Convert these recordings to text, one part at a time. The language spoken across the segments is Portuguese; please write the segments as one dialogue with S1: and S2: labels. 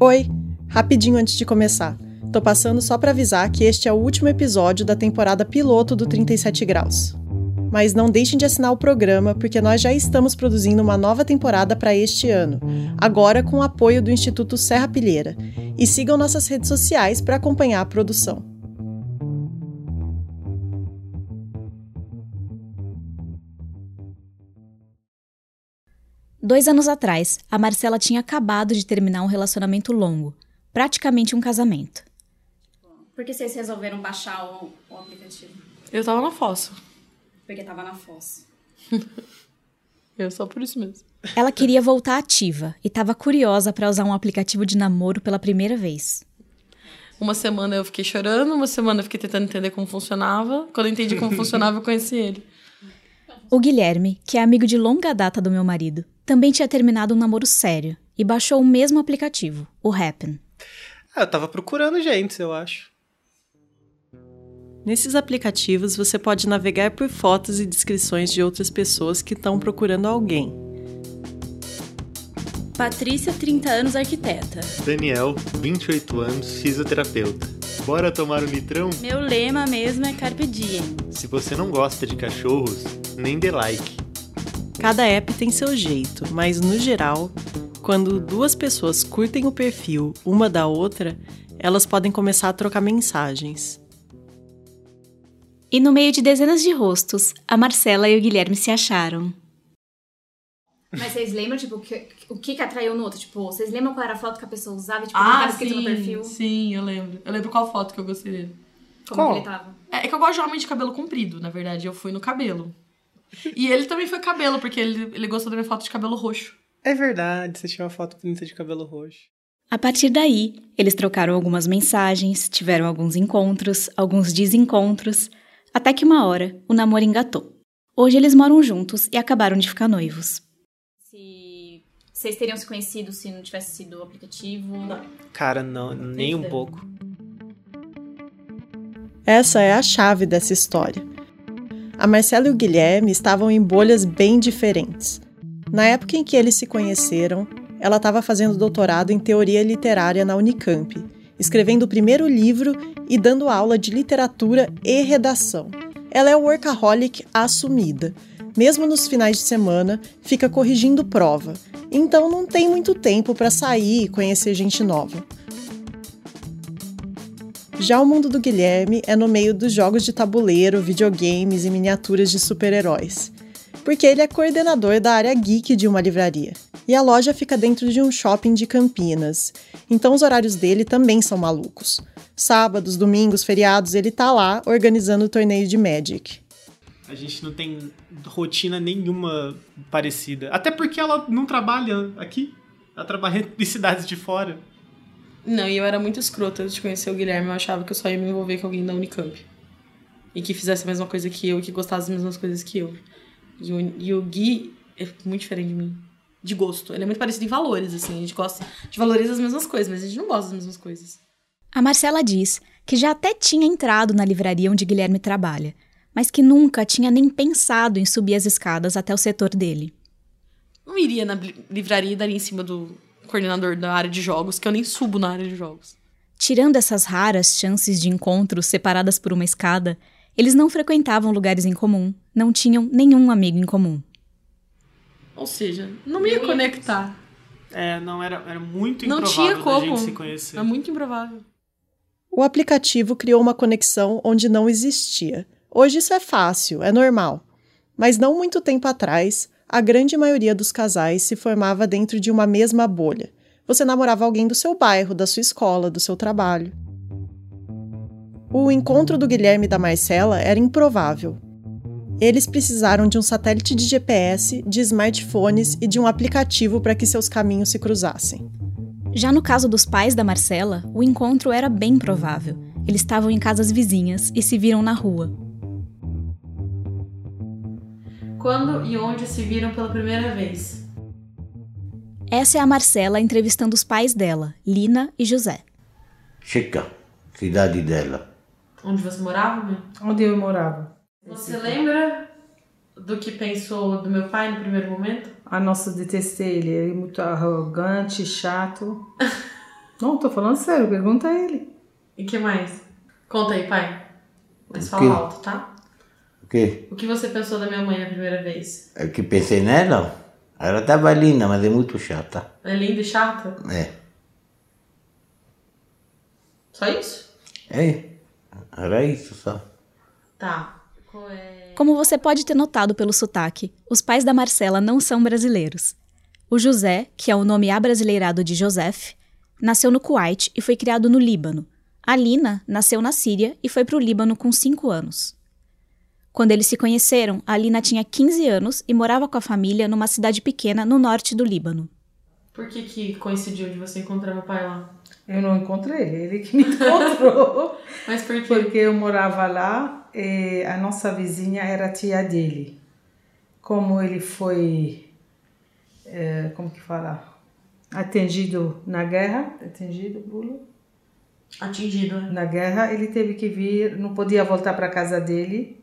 S1: Oi, rapidinho antes de começar. Tô passando só para avisar que este é o último episódio da temporada piloto do 37 graus. Mas não deixem de assinar o programa, porque nós já estamos produzindo uma nova temporada para este ano, agora com o apoio do Instituto Serra Pilheira. E sigam nossas redes sociais para acompanhar a produção.
S2: Dois anos atrás, a Marcela tinha acabado de terminar um relacionamento longo, praticamente um casamento.
S3: Por que vocês resolveram baixar o, o aplicativo?
S4: Eu tava na fossa.
S3: Porque tava na fossa.
S4: Eu só por isso mesmo.
S2: Ela queria voltar ativa e estava curiosa para usar um aplicativo de namoro pela primeira vez.
S4: Uma semana eu fiquei chorando, uma semana eu fiquei tentando entender como funcionava. Quando eu entendi como funcionava, eu conheci ele.
S2: O Guilherme, que é amigo de longa data do meu marido, também tinha terminado um namoro sério e baixou o mesmo aplicativo, o Happen.
S5: Ah, eu tava procurando gente, eu acho.
S1: Nesses aplicativos você pode navegar por fotos e descrições de outras pessoas que estão procurando alguém.
S6: Patrícia, 30 anos, arquiteta.
S7: Daniel, 28 anos, fisioterapeuta. Bora tomar um litrão?
S6: Meu lema mesmo é Carpe Diem.
S7: Se você não gosta de cachorros, nem dê like.
S1: Cada app tem seu jeito, mas no geral, quando duas pessoas curtem o perfil uma da outra, elas podem começar a trocar mensagens.
S2: E no meio de dezenas de rostos, a Marcela e o Guilherme se acharam.
S3: Mas vocês lembram, tipo, o que, o que que atraiu no outro? Tipo, vocês lembram qual era a foto que a pessoa usava? Tipo,
S4: Ah,
S3: escrito no perfil?
S4: sim, eu lembro. Eu lembro qual foto que eu gostei dele.
S3: Como
S5: Qual?
S3: que ele tava?
S4: É, é que eu gosto de homem de cabelo comprido, na verdade. Eu fui no cabelo. E ele também foi cabelo, porque ele, ele gostou da minha foto de cabelo roxo.
S5: É verdade, você tinha uma foto bonita de cabelo roxo.
S2: A partir daí, eles trocaram algumas mensagens, tiveram alguns encontros, alguns desencontros, até que uma hora o namoro engatou. Hoje eles moram juntos e acabaram de ficar noivos.
S3: Se vocês teriam se conhecido se não tivesse sido o aplicativo?
S5: Cara, não, nem um pouco.
S1: Essa é a chave dessa história. A Marcela e o Guilherme estavam em bolhas bem diferentes. Na época em que eles se conheceram, ela estava fazendo doutorado em teoria literária na Unicamp, escrevendo o primeiro livro e dando aula de literatura e redação. Ela é workaholic assumida. Mesmo nos finais de semana, fica corrigindo prova. Então não tem muito tempo para sair e conhecer gente nova. Já o mundo do Guilherme é no meio dos jogos de tabuleiro, videogames e miniaturas de super-heróis. Porque ele é coordenador da área geek de uma livraria. E a loja fica dentro de um shopping de Campinas. Então os horários dele também são malucos. Sábados, domingos, feriados, ele tá lá organizando o torneio de Magic.
S5: A gente não tem rotina nenhuma parecida. Até porque ela não trabalha aqui. Ela trabalha em cidades de fora.
S4: Não, e eu era muito escrota antes de conhecer o Guilherme. Eu achava que eu só ia me envolver com alguém da Unicamp. E que fizesse a mesma coisa que eu, que gostasse das mesmas coisas que eu. E o, e o Gui é muito diferente de mim. De gosto. Ele é muito parecido em valores, assim. A gente gosta. Gente valoriza as mesmas coisas, mas a gente não gosta das mesmas coisas.
S2: A Marcela diz que já até tinha entrado na livraria onde Guilherme trabalha, mas que nunca tinha nem pensado em subir as escadas até o setor dele.
S4: Não iria na li- livraria e daria em cima do coordenador da área de jogos, que eu nem subo na área de jogos.
S2: Tirando essas raras chances de encontros separadas por uma escada, eles não frequentavam lugares em comum, não tinham nenhum amigo em comum.
S4: Ou seja, não me ia conectar.
S5: É, não, era, era muito
S4: Não
S5: improvável
S4: tinha
S5: da
S4: como.
S5: gente se conhecer.
S4: É muito improvável.
S1: O aplicativo criou uma conexão onde não existia. Hoje isso é fácil, é normal. Mas não muito tempo atrás, a grande maioria dos casais se formava dentro de uma mesma bolha. Você namorava alguém do seu bairro, da sua escola, do seu trabalho. O encontro do Guilherme e da Marcela era improvável. Eles precisaram de um satélite de GPS, de smartphones e de um aplicativo para que seus caminhos se cruzassem.
S2: Já no caso dos pais da Marcela, o encontro era bem provável. Eles estavam em casas vizinhas e se viram na rua.
S4: Quando e onde se viram pela primeira vez?
S2: Essa é a Marcela entrevistando os pais dela, Lina e José.
S8: Checca, cidade dela.
S4: Onde você morava, meu?
S9: Onde eu morava.
S4: Você lembra do que pensou do meu pai no primeiro momento?
S9: A nossa detestei ele, ele é muito arrogante, chato. Não, tô falando sério, pergunta a ele.
S4: E que mais? Conta aí, pai. Mas fala alto, tá?
S8: O quê?
S4: O que você pensou da minha mãe a primeira vez?
S8: É que pensei nela? Ela estava linda, mas é muito chata.
S4: É linda e chata?
S8: É.
S4: Só isso?
S8: É. Era isso só.
S4: Tá. É...
S2: Como você pode ter notado pelo sotaque, os pais da Marcela não são brasileiros. O José, que é o nome abrasileirado de Joseph, nasceu no Kuwait e foi criado no Líbano. A Lina nasceu na Síria e foi para o Líbano com 5 anos. Quando eles se conheceram, a Lina tinha 15 anos e morava com a família numa cidade pequena no norte do Líbano.
S4: Por que que coincidiu de você encontrar meu pai lá?
S9: Eu não encontrei ele, ele que me encontrou.
S4: Mas por quê?
S9: Porque eu morava lá e a nossa vizinha era a tia dele. Como ele foi, eh, como que fala, atendido na guerra, atendido, Bulo?
S4: Atingido, né?
S9: Na guerra, ele teve que vir, não podia voltar para casa dele.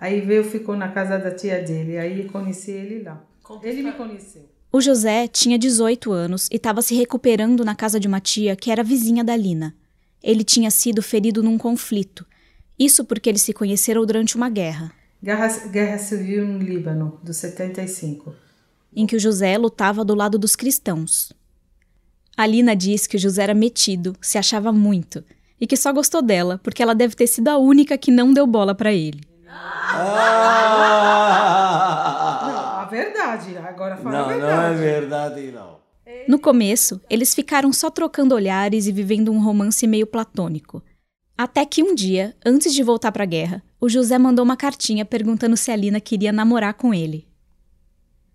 S9: Aí veio, ficou na casa da tia dele. Aí conheci ele lá.
S4: Conta
S9: Ele me conheceu.
S2: O José tinha 18 anos e estava se recuperando na casa de uma tia que era vizinha da Lina. Ele tinha sido ferido num conflito. Isso porque eles se conheceram durante uma guerra,
S9: Guerra, guerra civil no Líbano, do 75.
S2: em que o José lutava do lado dos cristãos. A Lina diz que o José era metido, se achava muito, e que só gostou dela porque ela deve ter sido a única que não deu bola para ele.
S9: Não, a verdade, agora fala a
S8: Não,
S9: verdade.
S8: não é verdade, não.
S2: No começo, eles ficaram só trocando olhares e vivendo um romance meio platônico. Até que um dia, antes de voltar pra guerra, o José mandou uma cartinha perguntando se a Lina queria namorar com ele.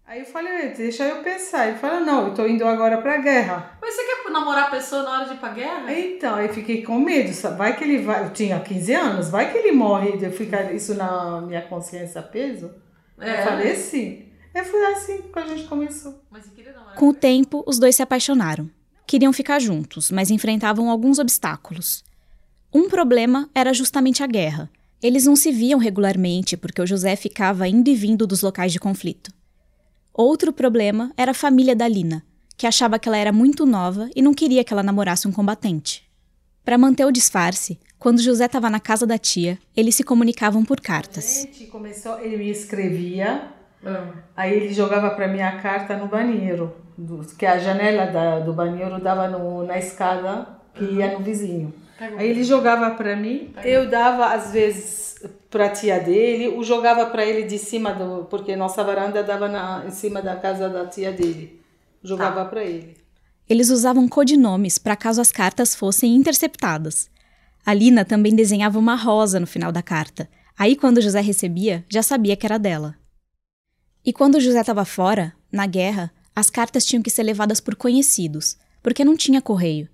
S9: Aí eu falei, deixa eu pensar. Ele falou, não, eu tô indo agora pra guerra.
S4: Mas você namorar a pessoa na hora de ir pra guerra?
S9: Então, aí fiquei com medo, vai que ele vai, eu tinha 15 anos, vai que ele morre, eu ficar isso na minha consciência peso.
S4: É.
S9: Eu falei sim. É foi assim que a gente começou.
S2: Com o tempo, os dois se apaixonaram. Queriam ficar juntos, mas enfrentavam alguns obstáculos. Um problema era justamente a guerra. Eles não se viam regularmente porque o José ficava indo e vindo dos locais de conflito. Outro problema era a família da Lina, que achava que ela era muito nova e não queria que ela namorasse um combatente. Para manter o disfarce, quando José estava na casa da tia, eles se comunicavam por cartas.
S9: Gente, começou, ele me escrevia,
S4: Ah.
S9: aí ele jogava pra mim a carta no banheiro, do- que a janela da- do banheiro dava no- na escada que ia no vizinho. Aí ele jogava pra mim, eu dava às vezes pra tia dele, o jogava pra ele de cima do, porque nossa varanda dava na, em cima da casa da tia dele. Jogava pra ele.
S2: Eles usavam codinomes para caso as cartas fossem interceptadas. A Lina também desenhava uma rosa no final da carta. Aí, quando José recebia, já sabia que era dela. E quando José estava fora, na guerra, as cartas tinham que ser levadas por conhecidos, porque não tinha correio.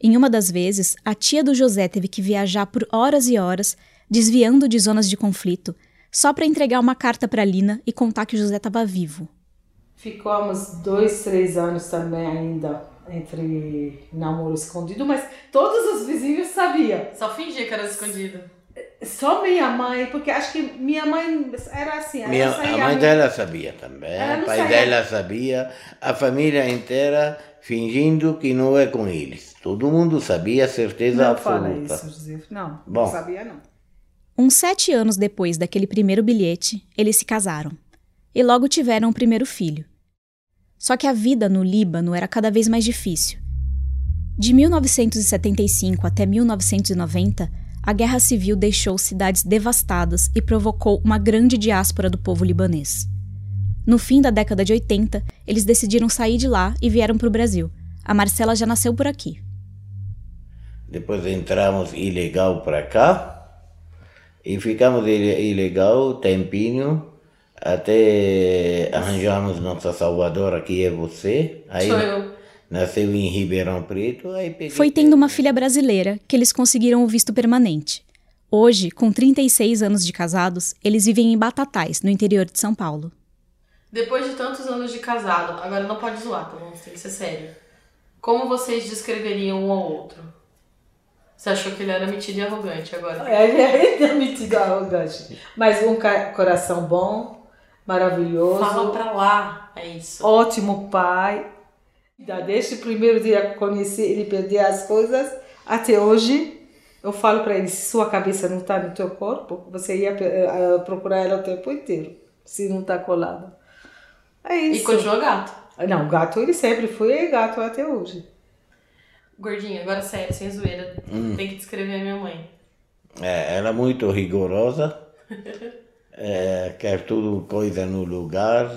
S2: Em uma das vezes, a tia do José teve que viajar por horas e horas, desviando de zonas de conflito, só para entregar uma carta para Lina e contar que José estava vivo.
S9: Ficamos dois, três anos também ainda entre namoro escondido, mas todos os vizinhos sabiam.
S4: Só fingia que era escondido.
S9: Só minha mãe, porque acho que minha mãe era assim. ela
S8: Minha,
S9: saía
S8: a mãe
S9: no-
S8: dela sabia também,
S9: Ela não
S8: o pai
S9: saía-
S8: dela sabia, a família inteira fingindo que não é com eles. Todo mundo sabia, certeza
S9: Não fala
S8: absoluta.
S9: isso, José. Não,
S8: Bom.
S9: não sabia não.
S2: Uns sete anos depois daquele primeiro bilhete, eles se casaram. E logo tiveram o primeiro filho. Só que a vida no Líbano era cada vez mais difícil. De 1975 até 1990, a guerra civil deixou cidades devastadas e provocou uma grande diáspora do povo libanês. No fim da década de 80, eles decidiram sair de lá e vieram para o Brasil. A Marcela já nasceu por aqui.
S8: Depois entramos ilegal para cá e ficamos ile- ilegal tempinho até arranjamos nossa salvadora, que é você. Aí
S4: Sou eu.
S8: nasceu em Ribeirão Preto. Aí
S2: Foi tendo uma filha brasileira que eles conseguiram o visto permanente. Hoje, com 36 anos de casados, eles vivem em Batatais, no interior de São Paulo.
S4: Depois de tantos anos de casado, agora não pode zoar, tá bom? Você tem que ser sério. Como vocês descreveriam um ao outro? Você achou que ele era metido e arrogante agora?
S9: Ele é metido arrogante. Mas um coração bom, maravilhoso,
S4: Fala pra lá, é isso.
S9: ótimo pai. Desde o primeiro dia que conheci ele perder as coisas até hoje, eu falo para ele: se sua cabeça não está no teu corpo, você ia uh, procurar ela o tempo inteiro, se não está colada. É isso.
S4: E continua gato.
S9: Não, gato ele sempre foi gato até hoje.
S4: Gordinha, agora sério, sem zoeira, hum. tem que descrever a minha mãe.
S8: É, ela é muito rigorosa, é, quer tudo coisa no lugar,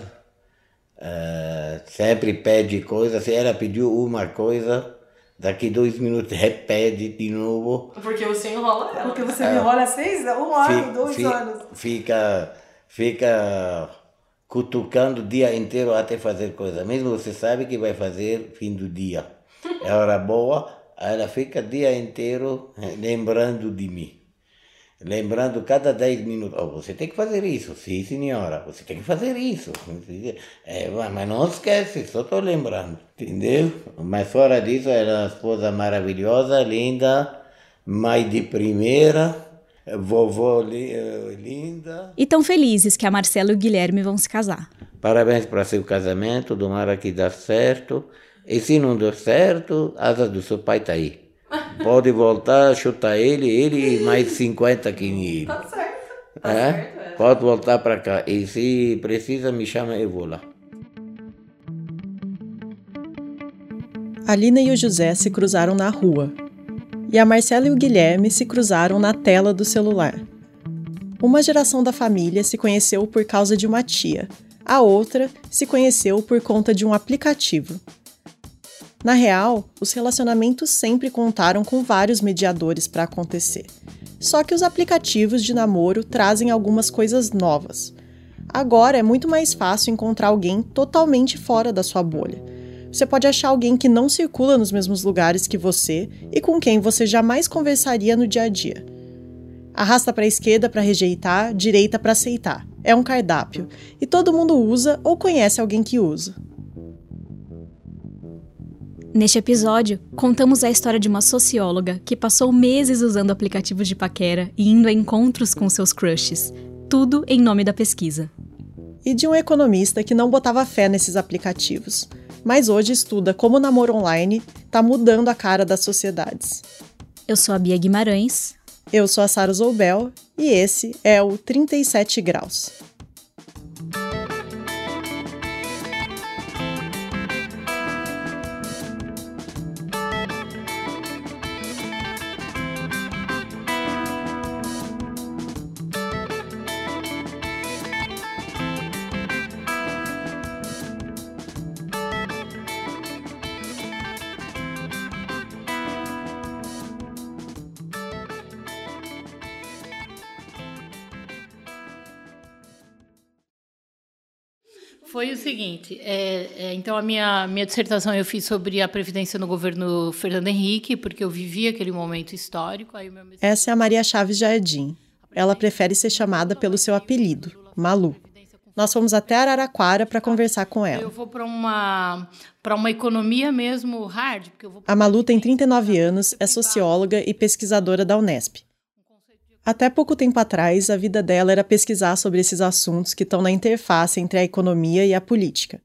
S8: é, sempre pede coisa. Se ela pediu uma coisa, daqui dois minutos repete de novo.
S4: Porque você enrola ela.
S9: Porque você é, enrola seis, um ano, dois
S8: fica,
S9: anos.
S8: Fica, fica cutucando o dia inteiro até fazer coisa. Mesmo você sabe que vai fazer fim do dia. É hora boa, ela fica o dia inteiro eh, lembrando de mim. Lembrando cada 10 minutos, oh, você tem que fazer isso, sim senhora, você tem que fazer isso. É, mas não esquece, só estou lembrando, entendeu? Mas fora disso, ela é uma esposa maravilhosa, linda, mãe de primeira, vovó eh, linda.
S2: E tão felizes que a Marcela e o Guilherme vão se casar.
S8: Parabéns para seu casamento, tomara que dê certo. E se não deu certo, asa do seu pai tá aí. Pode voltar, chutar ele, ele e mais 50 que ele.
S4: Tá certo. Tá
S8: é?
S4: certo é.
S8: Pode voltar para cá. E se precisa, me chama, eu vou lá.
S1: A Lina e o José se cruzaram na rua. E a Marcela e o Guilherme se cruzaram na tela do celular. Uma geração da família se conheceu por causa de uma tia. A outra se conheceu por conta de um aplicativo. Na real, os relacionamentos sempre contaram com vários mediadores para acontecer. Só que os aplicativos de namoro trazem algumas coisas novas. Agora é muito mais fácil encontrar alguém totalmente fora da sua bolha. Você pode achar alguém que não circula nos mesmos lugares que você e com quem você jamais conversaria no dia a dia. Arrasta para a esquerda para rejeitar, direita para aceitar. É um cardápio e todo mundo usa ou conhece alguém que usa.
S2: Neste episódio, contamos a história de uma socióloga que passou meses usando aplicativos de paquera e indo a encontros com seus crushes, tudo em nome da pesquisa.
S1: E de um economista que não botava fé nesses aplicativos, mas hoje estuda como o namoro online está mudando a cara das sociedades.
S2: Eu sou a Bia Guimarães.
S1: Eu sou a Sara Zoubel e esse é o 37 Graus.
S10: Foi o seguinte, é, é, então a minha, minha dissertação eu fiz sobre a Previdência no governo Fernando Henrique, porque eu vivi aquele momento histórico.
S1: Meu... Essa é a Maria Chaves Jardim. Ela prefere ser chamada pelo seu apelido, Malu. Nós fomos até Araraquara para conversar com ela.
S10: Eu vou para uma para uma economia mesmo hard, porque eu vou
S1: A Malu tem 39 anos, é socióloga e pesquisadora da Unesp. Até pouco tempo atrás, a vida dela era pesquisar sobre esses assuntos que estão na interface entre a economia e a política.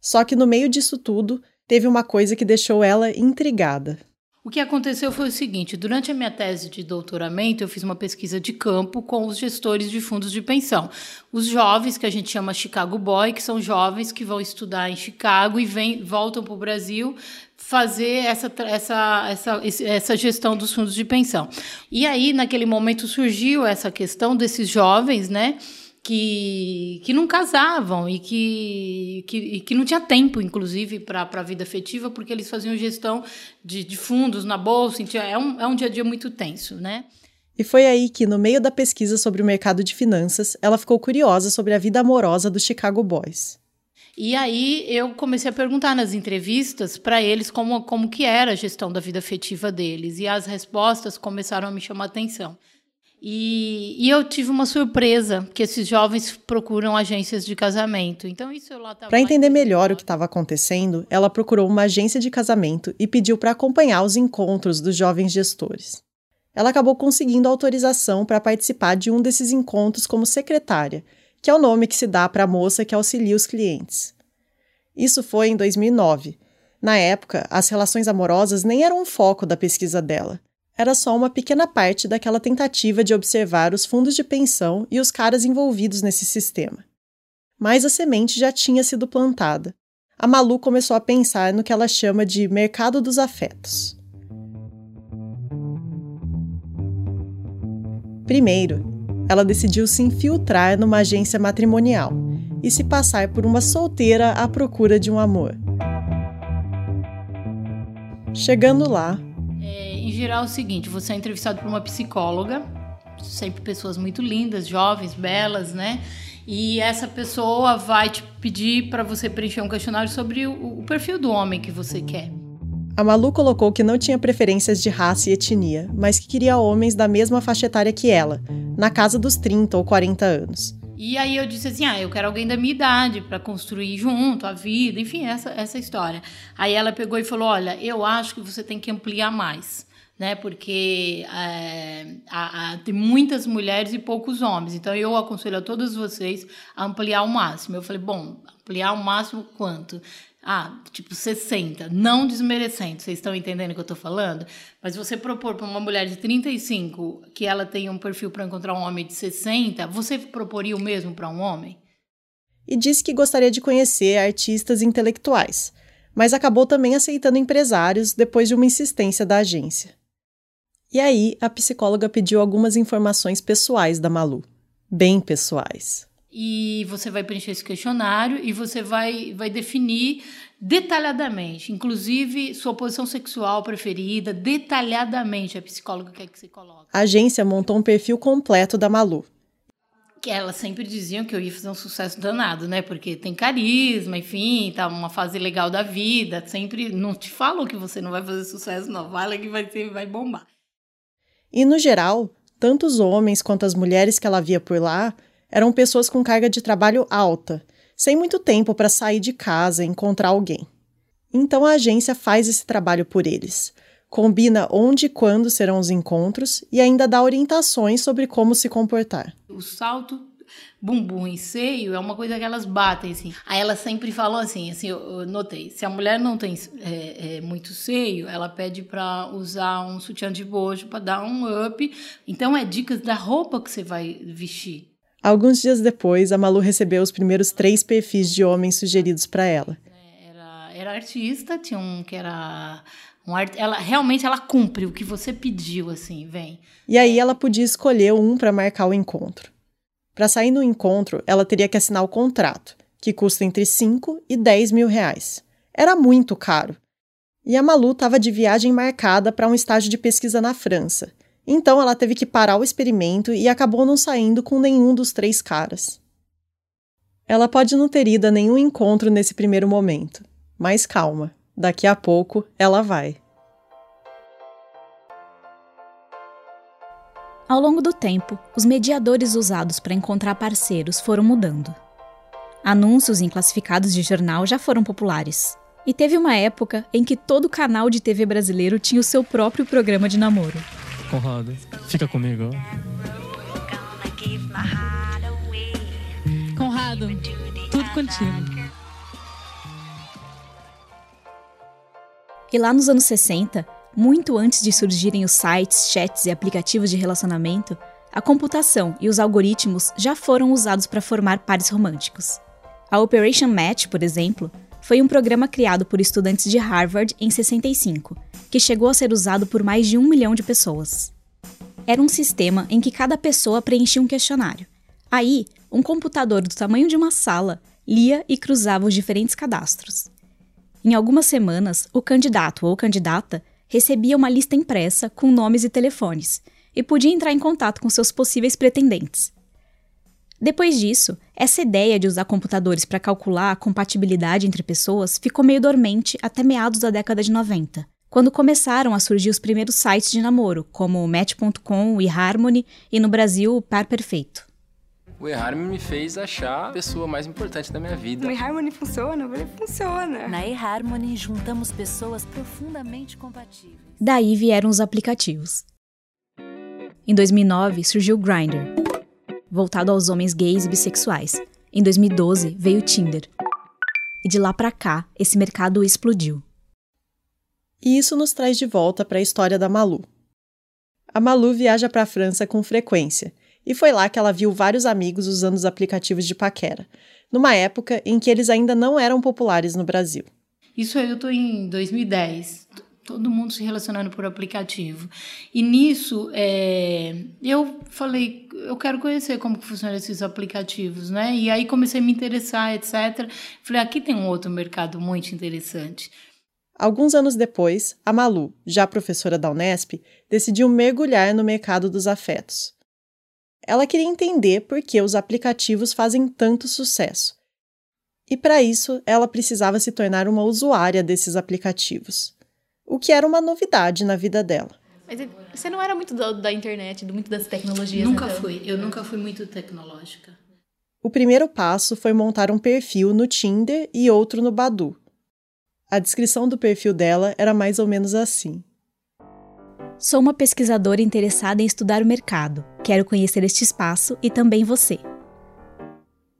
S1: Só que no meio disso tudo, teve uma coisa que deixou ela intrigada.
S10: O que aconteceu foi o seguinte: durante a minha tese de doutoramento, eu fiz uma pesquisa de campo com os gestores de fundos de pensão. Os jovens, que a gente chama Chicago Boy, que são jovens que vão estudar em Chicago e vem, voltam para o Brasil fazer essa, essa, essa, essa gestão dos fundos de pensão. E aí, naquele momento, surgiu essa questão desses jovens, né? Que, que não casavam e que, que, e que não tinha tempo, inclusive, para a vida afetiva, porque eles faziam gestão de, de fundos na bolsa. Então é um, é um dia a dia muito tenso, né?
S1: E foi aí que, no meio da pesquisa sobre o mercado de finanças, ela ficou curiosa sobre a vida amorosa dos Chicago Boys.
S10: E aí eu comecei a perguntar nas entrevistas para eles como, como que era a gestão da vida afetiva deles. E as respostas começaram a me chamar a atenção. E, e, eu tive uma surpresa que esses jovens procuram agências de casamento. Então isso lá
S1: Para entender melhor o que estava acontecendo, ela procurou uma agência de casamento e pediu para acompanhar os encontros dos jovens gestores. Ela acabou conseguindo autorização para participar de um desses encontros como secretária que é o nome que se dá para a moça que auxilia os clientes. Isso foi em 2009. Na época, as relações amorosas nem eram um foco da pesquisa dela. Era só uma pequena parte daquela tentativa de observar os fundos de pensão e os caras envolvidos nesse sistema. Mas a semente já tinha sido plantada. A Malu começou a pensar no que ela chama de mercado dos afetos. Primeiro, ela decidiu se infiltrar numa agência matrimonial e se passar por uma solteira à procura de um amor. Chegando lá.
S10: Em geral é o seguinte: você é entrevistado por uma psicóloga, sempre pessoas muito lindas, jovens, belas, né? E essa pessoa vai te pedir para você preencher um questionário sobre o, o perfil do homem que você quer.
S1: A Malu colocou que não tinha preferências de raça e etnia, mas que queria homens da mesma faixa etária que ela, na casa dos 30 ou 40 anos.
S10: E aí eu disse assim: ah, eu quero alguém da minha idade para construir junto a vida, enfim, essa, essa história. Aí ela pegou e falou: olha, eu acho que você tem que ampliar mais. Né, porque é, tem muitas mulheres e poucos homens. Então eu aconselho a todos vocês a ampliar ao máximo. Eu falei, bom, ampliar ao máximo quanto? Ah, tipo 60, não desmerecendo, vocês estão entendendo o que eu estou falando? Mas você propor para uma mulher de 35 que ela tenha um perfil para encontrar um homem de 60, você proporia o mesmo para um homem?
S1: E disse que gostaria de conhecer artistas intelectuais, mas acabou também aceitando empresários depois de uma insistência da agência. E aí, a psicóloga pediu algumas informações pessoais da Malu, bem pessoais
S10: e você vai preencher esse questionário e você vai, vai definir detalhadamente, inclusive sua posição sexual preferida, detalhadamente a psicóloga quer que você coloque.
S1: A agência montou um perfil completo da Malu.
S10: Que elas sempre diziam que eu ia fazer um sucesso danado, né? Porque tem carisma, enfim, tá uma fase legal da vida. Sempre não te falam que você não vai fazer sucesso, não. Fala que vai ser, vai bombar.
S1: E no geral, tanto os homens quanto as mulheres que ela via por lá eram pessoas com carga de trabalho alta, sem muito tempo para sair de casa e encontrar alguém. Então a agência faz esse trabalho por eles. Combina onde e quando serão os encontros e ainda dá orientações sobre como se comportar.
S10: O salto bumbum e seio é uma coisa que elas batem, assim. Aí elas sempre falam assim, assim, eu, notei, se a mulher não tem é, é, muito seio, ela pede para usar um sutiã de bojo para dar um up. Então é dicas da roupa que você vai vestir.
S1: Alguns dias depois, a Malu recebeu os primeiros três perfis de homens sugeridos para ela.
S10: Era, era artista, tinha um que era um art... ela realmente ela cumpre o que você pediu, assim, vem.
S1: E aí ela podia escolher um para marcar o encontro. Para sair no encontro, ela teria que assinar o contrato, que custa entre 5 e 10 mil reais. Era muito caro. E a Malu estava de viagem marcada para um estágio de pesquisa na França. Então ela teve que parar o experimento e acabou não saindo com nenhum dos três caras. Ela pode não ter ido a nenhum encontro nesse primeiro momento, mas calma, daqui a pouco ela vai.
S2: Ao longo do tempo, os mediadores usados para encontrar parceiros foram mudando. Anúncios em classificados de jornal já foram populares. E teve uma época em que todo canal de TV brasileiro tinha o seu próprio programa de namoro.
S11: Conrado, fica comigo.
S6: Conrado, tudo contigo.
S2: E lá nos anos 60, muito antes de surgirem os sites, chats e aplicativos de relacionamento, a computação e os algoritmos já foram usados para formar pares românticos. A Operation Match, por exemplo, foi um programa criado por estudantes de Harvard em 65 que chegou a ser usado por mais de um milhão de pessoas. Era um sistema em que cada pessoa preenchia um questionário. Aí, um computador do tamanho de uma sala lia e cruzava os diferentes cadastros. Em algumas semanas, o candidato ou candidata recebia uma lista impressa com nomes e telefones e podia entrar em contato com seus possíveis pretendentes. Depois disso, essa ideia de usar computadores para calcular a compatibilidade entre pessoas ficou meio dormente até meados da década de 90 quando começaram a surgir os primeiros sites de namoro, como Match.com, o eHarmony e no Brasil o Par Perfeito.
S12: O eHarmony me fez achar a pessoa mais importante da minha vida.
S13: O eHarmony funciona? Ele funciona.
S14: Na eHarmony juntamos pessoas profundamente compatíveis.
S2: Daí vieram os aplicativos. Em 2009 surgiu o Grindr, voltado aos homens gays e bissexuais. Em 2012 veio o Tinder. E de lá para cá, esse mercado explodiu.
S1: E isso nos traz de volta para a história da Malu. A Malu viaja para a França com frequência, e foi lá que ela viu vários amigos usando os aplicativos de paquera, numa época em que eles ainda não eram populares no Brasil.
S10: Isso eu estou em 2010 todo mundo se relacionando por aplicativo. E nisso, é, eu falei, eu quero conhecer como que funcionam esses aplicativos, né? E aí comecei a me interessar, etc. Falei, aqui tem um outro mercado muito interessante.
S1: Alguns anos depois, a Malu, já professora da Unesp, decidiu mergulhar no mercado dos afetos. Ela queria entender por que os aplicativos fazem tanto sucesso. E para isso, ela precisava se tornar uma usuária desses aplicativos, o que era uma novidade na vida dela.
S2: Mas você não era muito do, da internet, muito das tecnologias?
S10: Nunca
S2: então.
S10: fui, eu nunca fui muito tecnológica.
S1: O primeiro passo foi montar um perfil no Tinder e outro no Badu. A descrição do perfil dela era mais ou menos assim.
S2: Sou uma pesquisadora interessada em estudar o mercado. Quero conhecer este espaço e também você.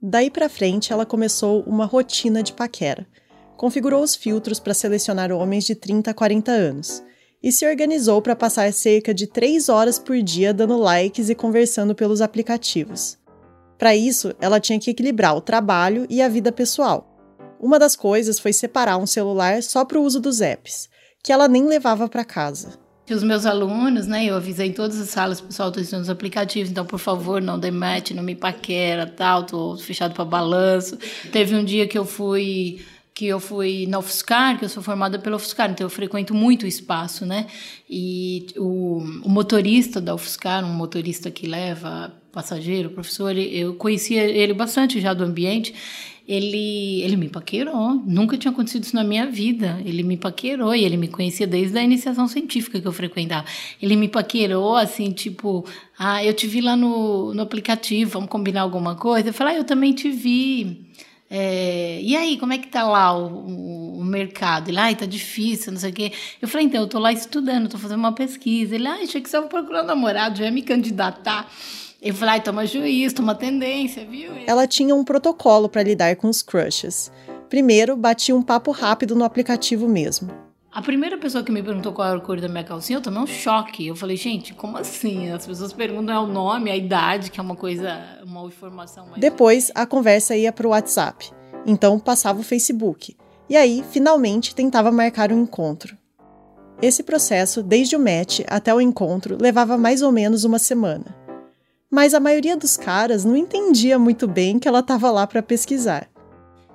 S1: Daí para frente, ela começou uma rotina de paquera. Configurou os filtros para selecionar homens de 30 a 40 anos e se organizou para passar cerca de 3 horas por dia dando likes e conversando pelos aplicativos. Para isso, ela tinha que equilibrar o trabalho e a vida pessoal. Uma das coisas foi separar um celular só para o uso dos apps, que ela nem levava para casa.
S10: Os meus alunos, né, eu avisei em todas as salas, pessoal, estou ensinando os aplicativos, então, por favor, não demete, não me paquera, tal, tô fechado para balanço. Teve um dia que eu fui que eu fui na UFSCar, que eu sou formada pela UFSCar, então eu frequento muito o espaço, né? E o, o motorista da UFSCar, um motorista que leva passageiro, professor, eu conhecia ele bastante já do ambiente, ele, ele me paquerou. Nunca tinha acontecido isso na minha vida. Ele me paquerou e ele me conhecia desde a iniciação científica que eu frequentava. Ele me paquerou assim, tipo, ah, eu te vi lá no, no aplicativo, vamos combinar alguma coisa? Eu falei, ah, eu também te vi. É, e aí, como é que tá lá o, o, o mercado? Ele, ai, tá difícil, não sei o quê. Eu falei, então, eu tô lá estudando, tô fazendo uma pesquisa. Ele, ai, achei que você procurando namorado, já ia me candidatar. Eu falei, ai, toma juiz, toma tendência, viu?
S1: Ela tinha um protocolo para lidar com os crushes. Primeiro, batia um papo rápido no aplicativo mesmo.
S10: A primeira pessoa que me perguntou qual era a cor da minha calcinha, eu tomei um choque. Eu falei, gente, como assim? As pessoas perguntam é o nome, a idade, que é uma coisa, uma informação mais.
S1: Depois, a conversa ia para o WhatsApp. Então, passava o Facebook. E aí, finalmente, tentava marcar um encontro. Esse processo, desde o match até o encontro, levava mais ou menos uma semana. Mas a maioria dos caras não entendia muito bem que ela estava lá para pesquisar.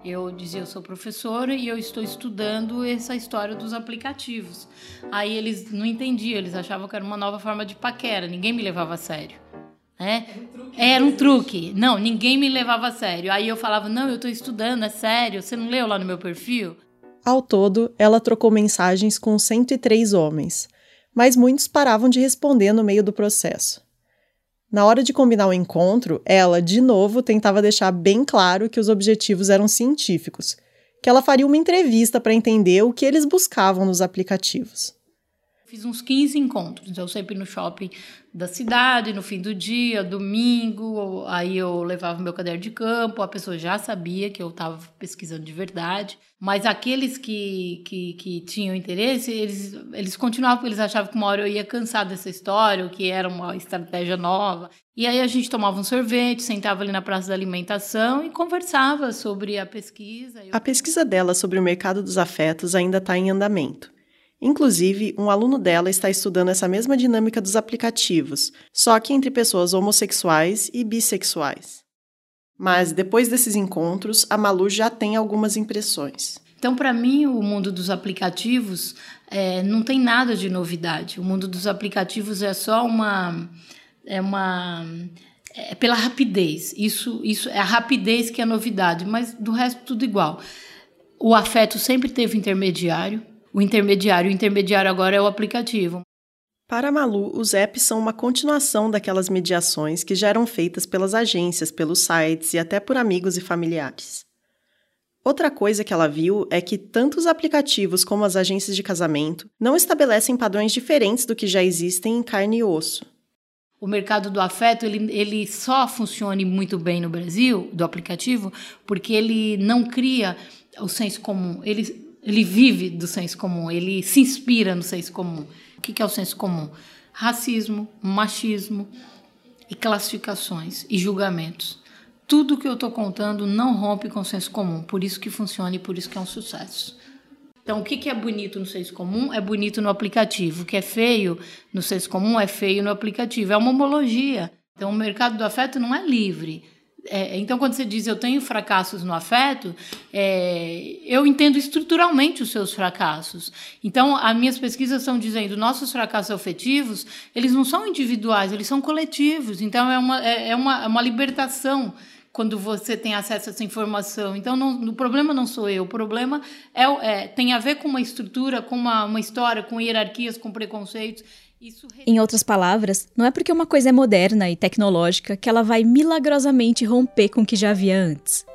S10: Eu dizia, eu sou professora e eu estou estudando essa história dos aplicativos. Aí eles não entendiam, eles achavam que era uma nova forma de paquera, ninguém me levava a sério. Né? Era um truque. Era um truque. Não, ninguém me levava a sério. Aí eu falava, não, eu estou estudando, é sério, você não leu lá no meu perfil?
S1: Ao todo, ela trocou mensagens com 103 homens, mas muitos paravam de responder no meio do processo. Na hora de combinar o encontro, ela, de novo, tentava deixar bem claro que os objetivos eram científicos, que ela faria uma entrevista para entender o que eles buscavam nos aplicativos.
S10: Fiz uns 15 encontros, eu sempre no shopping da cidade, no fim do dia, domingo, aí eu levava meu caderno de campo, a pessoa já sabia que eu estava pesquisando de verdade, mas aqueles que, que, que tinham interesse, eles, eles continuavam, porque eles achavam que uma hora eu ia cansar dessa história, ou que era uma estratégia nova. E aí a gente tomava um sorvete, sentava ali na praça da alimentação e conversava sobre a pesquisa.
S1: A pesquisa dela sobre o mercado dos afetos ainda está em andamento. Inclusive, um aluno dela está estudando essa mesma dinâmica dos aplicativos, só que entre pessoas homossexuais e bissexuais. Mas depois desses encontros, a Malu já tem algumas impressões.
S10: Então, para mim, o mundo dos aplicativos é, não tem nada de novidade. O mundo dos aplicativos é só uma. É uma é pela rapidez. Isso, isso é a rapidez que é novidade, mas do resto tudo igual. O afeto sempre teve intermediário o intermediário. O intermediário agora é o aplicativo.
S1: Para a Malu, os apps são uma continuação daquelas mediações que já eram feitas pelas agências, pelos sites e até por amigos e familiares. Outra coisa que ela viu é que tanto os aplicativos como as agências de casamento não estabelecem padrões diferentes do que já existem em carne e osso.
S10: O mercado do afeto ele, ele só funciona muito bem no Brasil, do aplicativo, porque ele não cria o senso comum. Ele Ele vive do senso comum, ele se inspira no senso comum. O que é o senso comum? Racismo, machismo e classificações e julgamentos. Tudo que eu estou contando não rompe com o senso comum, por isso que funciona e por isso que é um sucesso. Então, o que é bonito no senso comum é bonito no aplicativo. O que é feio no senso comum é feio no aplicativo. É uma homologia. Então, o mercado do afeto não é livre. É, então, quando você diz eu tenho fracassos no afeto, é, eu entendo estruturalmente os seus fracassos. Então, as minhas pesquisas estão dizendo nossos fracassos afetivos, eles não são individuais, eles são coletivos. Então, é uma, é, é uma, é uma libertação quando você tem acesso a essa informação. Então, não, o problema não sou eu, o problema é, é, tem a ver com uma estrutura, com uma, uma história, com hierarquias, com preconceitos.
S2: Em outras palavras, não é porque uma coisa é moderna e tecnológica que ela vai milagrosamente romper com o que já havia antes.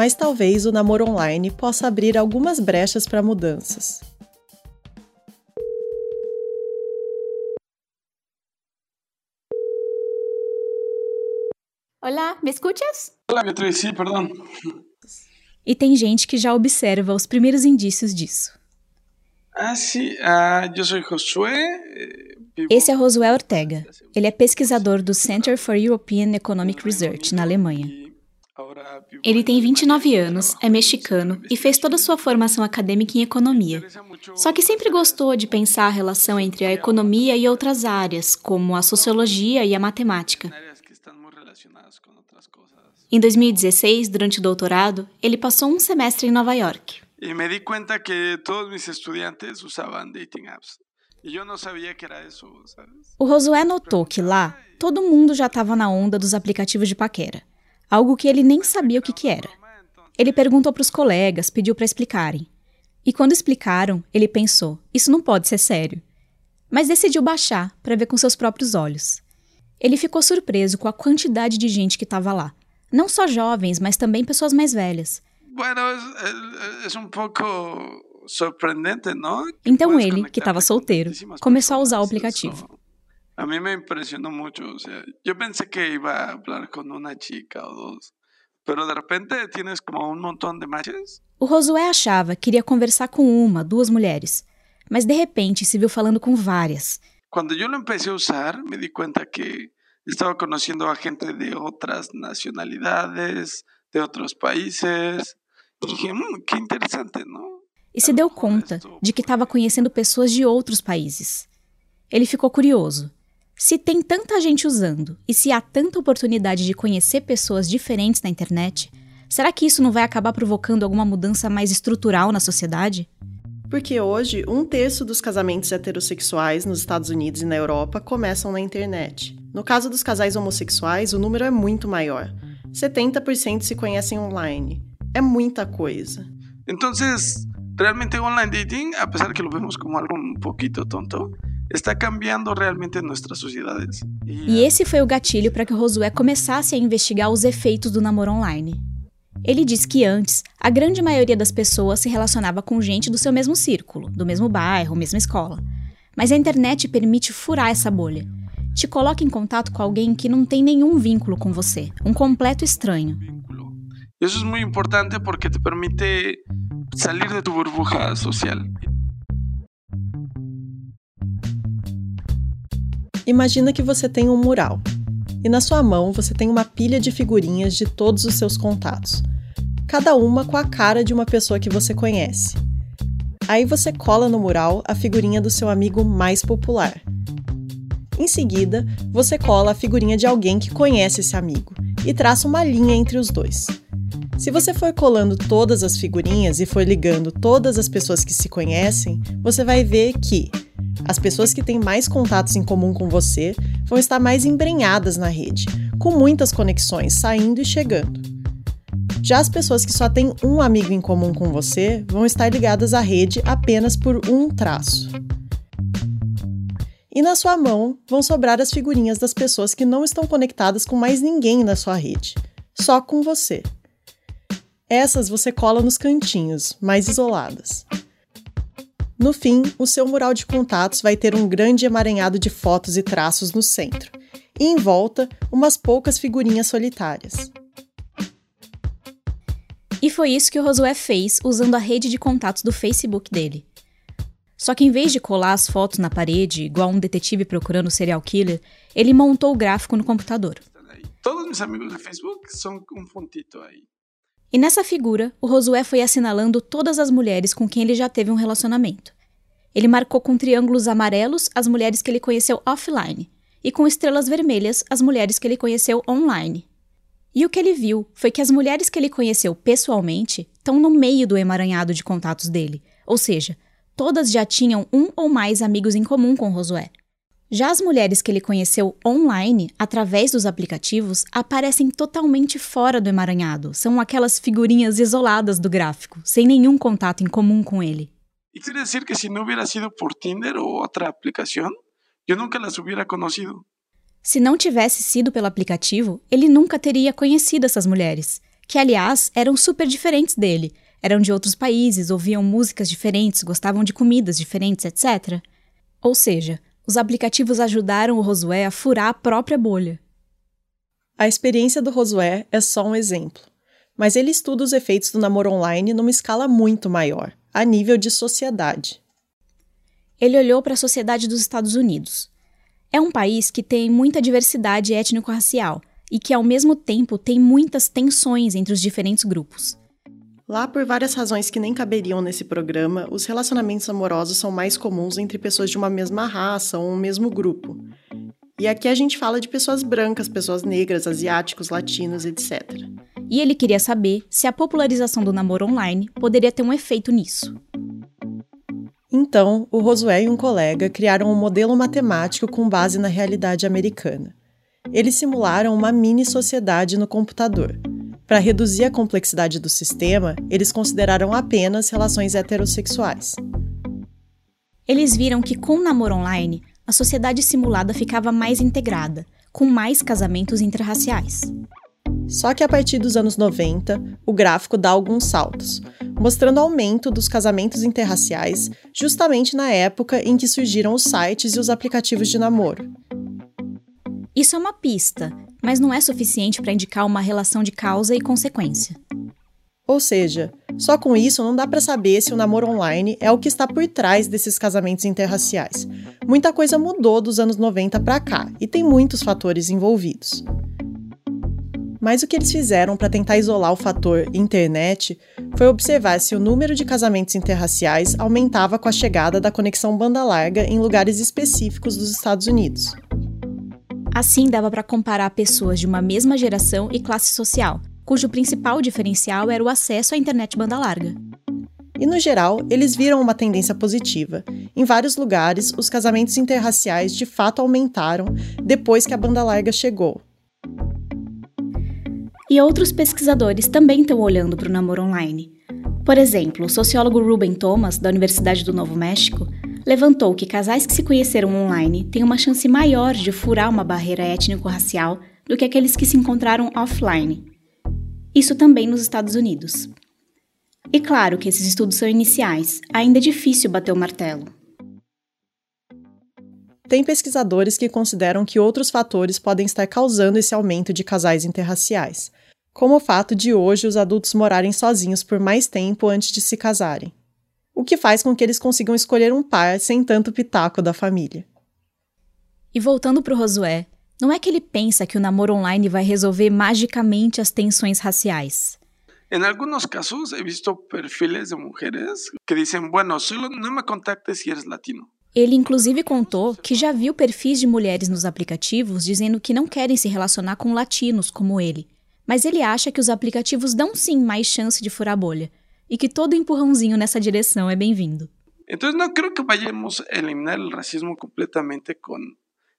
S1: mas talvez o namoro online possa abrir algumas brechas para mudanças.
S2: Olá, me escutas?
S15: Olá, Beatriz, sim, perdão.
S2: E tem gente que já observa os primeiros indícios disso.
S15: Ah, sim, ah, eu sou Josué.
S2: Eh, Esse é Josué Ortega. Ele é pesquisador do Center for European Economic Research, na Alemanha. Ele tem 29 anos, é mexicano e fez toda a sua formação acadêmica em economia. Só que sempre gostou de pensar a relação entre a economia e outras áreas, como a sociologia e a matemática. Em 2016, durante o doutorado, ele passou um semestre em Nova York.
S15: E me di conta que todos meus estudantes usavam dating apps. E eu não sabia que era isso, sabes?
S2: O Josué notou que lá, todo mundo já estava na onda dos aplicativos de paquera algo que ele nem sabia o que, que era. Ele perguntou para os colegas, pediu para explicarem. E quando explicaram, ele pensou: isso não pode ser sério. Mas decidiu baixar para ver com seus próprios olhos. Ele ficou surpreso com a quantidade de gente que estava lá. Não só jovens, mas também pessoas mais velhas.
S15: Bueno, é, é um pouco surpreendente, não?
S2: Então ele, que estava solteiro, começou a usar o aplicativo.
S15: A mí me impresionó mucho. O sea, yo pensé que iba a hablar con una chica o dos. Pero de repente tienes como un montón de matches.
S2: O Josué achava que iria conversar com uma, duas mulheres. Mas de repente se viu falando com várias.
S15: Quando eu empecé a usar, me di cuenta que estava conhecendo a gente de outras nacionalidades, de outros países. E dije, hum, que interessante, não?
S2: E se deu conta de que estava conhecendo pessoas de outros países. Ele ficou curioso se tem tanta gente usando e se há tanta oportunidade de conhecer pessoas diferentes na internet, será que isso não vai acabar provocando alguma mudança mais estrutural na sociedade?
S1: Porque hoje, um terço dos casamentos heterossexuais nos Estados Unidos e na Europa começam na internet. No caso dos casais homossexuais, o número é muito maior. 70% se conhecem online. É muita coisa.
S15: Então, realmente online dating, apesar que lo vemos como algo um pouquinho tonto, está cambiando realmente nossas sociedades.
S2: E esse foi o gatilho para que Josué começasse a investigar os efeitos do namoro online. Ele diz que antes, a grande maioria das pessoas se relacionava com gente do seu mesmo círculo, do mesmo bairro, mesma escola. Mas a internet permite furar essa bolha. Te coloca em contato com alguém que não tem nenhum vínculo com você, um completo estranho.
S15: Isso é muito importante porque te permite sair de tu burbuja social.
S1: Imagina que você tem um mural e na sua mão você tem uma pilha de figurinhas de todos os seus contatos, cada uma com a cara de uma pessoa que você conhece. Aí você cola no mural a figurinha do seu amigo mais popular. Em seguida, você cola a figurinha de alguém que conhece esse amigo e traça uma linha entre os dois. Se você for colando todas as figurinhas e for ligando todas as pessoas que se conhecem, você vai ver que as pessoas que têm mais contatos em comum com você vão estar mais embrenhadas na rede, com muitas conexões saindo e chegando. Já as pessoas que só têm um amigo em comum com você vão estar ligadas à rede apenas por um traço. E na sua mão vão sobrar as figurinhas das pessoas que não estão conectadas com mais ninguém na sua rede, só com você. Essas você cola nos cantinhos, mais isoladas. No fim, o seu mural de contatos vai ter um grande emaranhado de fotos e traços no centro, e em volta, umas poucas figurinhas solitárias.
S2: E foi isso que o Josué fez usando a rede de contatos do Facebook dele. Só que em vez de colar as fotos na parede, igual um detetive procurando o serial killer, ele montou o gráfico no computador.
S15: Todos meus amigos do Facebook são um pontito aí.
S2: E nessa figura, o Josué foi assinalando todas as mulheres com quem ele já teve um relacionamento. Ele marcou com triângulos amarelos as mulheres que ele conheceu offline e com estrelas vermelhas as mulheres que ele conheceu online. E o que ele viu foi que as mulheres que ele conheceu pessoalmente estão no meio do emaranhado de contatos dele, ou seja, todas já tinham um ou mais amigos em comum com Josué. Já as mulheres que ele conheceu online, através dos aplicativos, aparecem totalmente fora do emaranhado. São aquelas figurinhas isoladas do gráfico, sem nenhum contato em comum com ele.
S15: E quer dizer que se não hubiera sido por Tinder ou outra aplicação, eu nunca las hubiera conocido.
S2: Se não tivesse sido pelo aplicativo, ele nunca teria conhecido essas mulheres, que aliás eram super diferentes dele. Eram de outros países, ouviam músicas diferentes, gostavam de comidas diferentes, etc. Ou seja, os aplicativos ajudaram o Rosué a furar a própria bolha.
S1: A experiência do Rosué é só um exemplo, mas ele estuda os efeitos do namoro online numa escala muito maior, a nível de sociedade.
S2: Ele olhou para a sociedade dos Estados Unidos. É um país que tem muita diversidade étnico-racial e que, ao mesmo tempo, tem muitas tensões entre os diferentes grupos.
S1: Lá, por várias razões que nem caberiam nesse programa, os relacionamentos amorosos são mais comuns entre pessoas de uma mesma raça ou um mesmo grupo. E aqui a gente fala de pessoas brancas, pessoas negras, asiáticos, latinos, etc.
S2: E ele queria saber se a popularização do namoro online poderia ter um efeito nisso.
S1: Então, o Rosué e um colega criaram um modelo matemático com base na realidade americana. Eles simularam uma mini sociedade no computador, para reduzir a complexidade do sistema, eles consideraram apenas relações heterossexuais.
S2: Eles viram que com o namoro online, a sociedade simulada ficava mais integrada, com mais casamentos interraciais.
S1: Só que a partir dos anos 90, o gráfico dá alguns saltos, mostrando aumento dos casamentos interraciais, justamente na época em que surgiram os sites e os aplicativos de namoro.
S2: Isso é uma pista, mas não é suficiente para indicar uma relação de causa e consequência.
S1: Ou seja, só com isso não dá para saber se o namoro online é o que está por trás desses casamentos interraciais. Muita coisa mudou dos anos 90 para cá e tem muitos fatores envolvidos. Mas o que eles fizeram para tentar isolar o fator internet foi observar se o número de casamentos interraciais aumentava com a chegada da conexão banda larga em lugares específicos dos Estados Unidos.
S2: Assim, dava para comparar pessoas de uma mesma geração e classe social, cujo principal diferencial era o acesso à internet banda larga.
S1: E no geral, eles viram uma tendência positiva. Em vários lugares, os casamentos interraciais de fato aumentaram depois que a banda larga chegou.
S2: E outros pesquisadores também estão olhando para o namoro online. Por exemplo, o sociólogo Ruben Thomas, da Universidade do Novo México, levantou que casais que se conheceram online têm uma chance maior de furar uma barreira étnico-racial do que aqueles que se encontraram offline. Isso também nos Estados Unidos. E claro que esses estudos são iniciais, ainda é difícil bater o martelo.
S1: Tem pesquisadores que consideram que outros fatores podem estar causando esse aumento de casais interraciais, como o fato de hoje os adultos morarem sozinhos por mais tempo antes de se casarem o que faz com que eles consigam escolher um par sem tanto pitaco da família.
S2: E voltando para o Rosué, não é que ele pensa que o namoro online vai resolver magicamente as tensões raciais.
S15: Em alguns casos, he visto perfiles de mulheres que dizem: Bueno, solo não me contactes se eres latino.
S2: Ele inclusive contou que já viu perfis de mulheres nos aplicativos dizendo que não querem se relacionar com latinos como ele, mas ele acha que os aplicativos dão sim mais chance de furar a bolha, e que todo empurrãozinho nessa direção é bem-vindo.
S15: Então não creo que vayamos a eliminar o racismo completamente com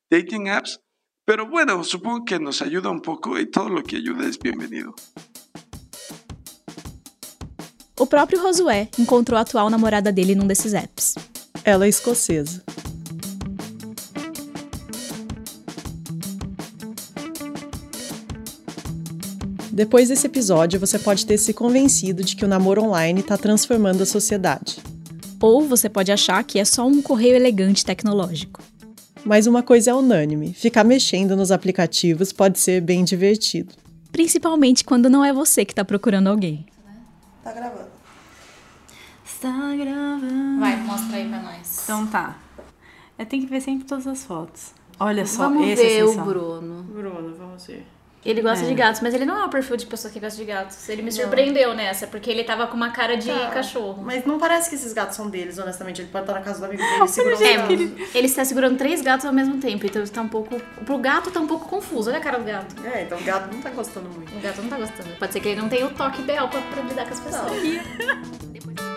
S15: dating apps, pero bueno, supongo que nos ayuda un poco y todo lo que ayuda es bienvenido.
S2: O próprio Josué encontrou a atual namorada dele num desses apps.
S1: Ela é escocesa. Depois desse episódio, você pode ter se convencido de que o namoro online está transformando a sociedade.
S2: Ou você pode achar que é só um correio elegante tecnológico.
S1: Mas uma coisa é unânime: ficar mexendo nos aplicativos pode ser bem divertido.
S2: Principalmente quando não é você que está procurando alguém.
S1: Tá gravando.
S16: Está gravando.
S3: Vai, mostra aí pra nós.
S16: Então tá. Eu tenho que ver sempre todas as fotos. Olha só,
S3: Vamos
S16: esse
S3: ver
S16: é
S3: o. Bruno.
S4: Bruno, vamos ver.
S3: Ele gosta
S16: É.
S3: de gatos, mas ele não é o perfil de pessoa que gosta de gatos. Ele me surpreendeu nessa, porque ele tava com uma cara de
S1: Tá.
S3: cachorro.
S1: Mas não parece que esses gatos são deles, honestamente. Ele pode estar na casa do amigo dele segurando gatos.
S3: ele... ele está segurando três gatos ao mesmo tempo, então está um pouco. Pro gato tá um pouco confuso. Olha a cara do gato.
S1: É, então o gato não tá gostando muito.
S3: O gato não tá gostando. Pode ser que ele não tenha o toque ideal pra, pra lidar com as pessoas.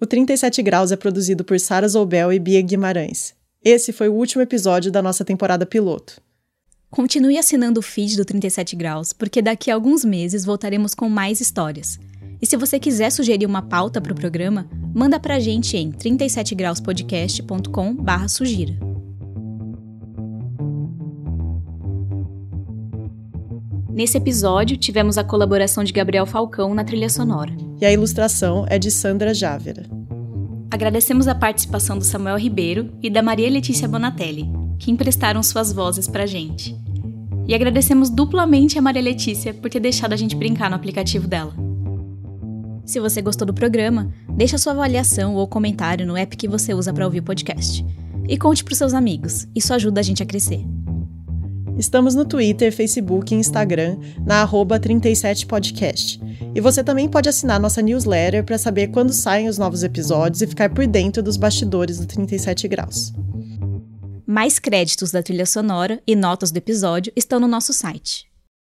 S1: O 37 Graus é produzido por Sara Zoubel e Bia Guimarães. Esse foi o último episódio da nossa temporada piloto.
S2: Continue assinando o feed do 37 Graus, porque daqui a alguns meses voltaremos com mais histórias. E se você quiser sugerir uma pauta para o programa, manda pra gente em 37grauspodcast.com sugira. Nesse episódio, tivemos a colaboração de Gabriel Falcão na trilha sonora.
S1: E a ilustração é de Sandra Jávera.
S2: Agradecemos a participação do Samuel Ribeiro e da Maria Letícia Bonatelli, que emprestaram suas vozes pra gente. E agradecemos duplamente a Maria Letícia por ter deixado a gente brincar no aplicativo dela. Se você gostou do programa, deixa sua avaliação ou comentário no app que você usa para ouvir o podcast. E conte pros seus amigos, isso ajuda a gente a crescer.
S1: Estamos no Twitter, Facebook e Instagram, na arroba 37podcast. E você também pode assinar nossa newsletter para saber quando saem os novos episódios e ficar por dentro dos bastidores do 37 Graus.
S2: Mais créditos da trilha sonora e notas do episódio estão no nosso site